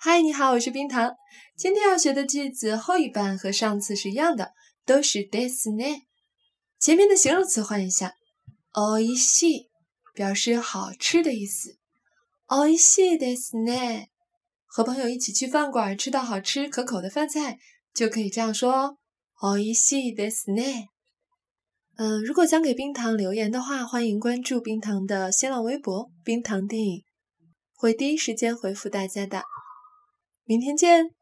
嗨，你好，我是冰糖。今天要学的句子后一半和上次是一样的，都是 this 呢。前面的形容词换一下，おいしい表示好吃的意思。おいしいですね。和朋友一起去饭馆吃到好吃可口的饭菜，就可以这样说哦。おいしいですね。嗯，如果想给冰糖留言的话，欢迎关注冰糖的新浪微博“冰糖电影”，会第一时间回复大家的。 明天见。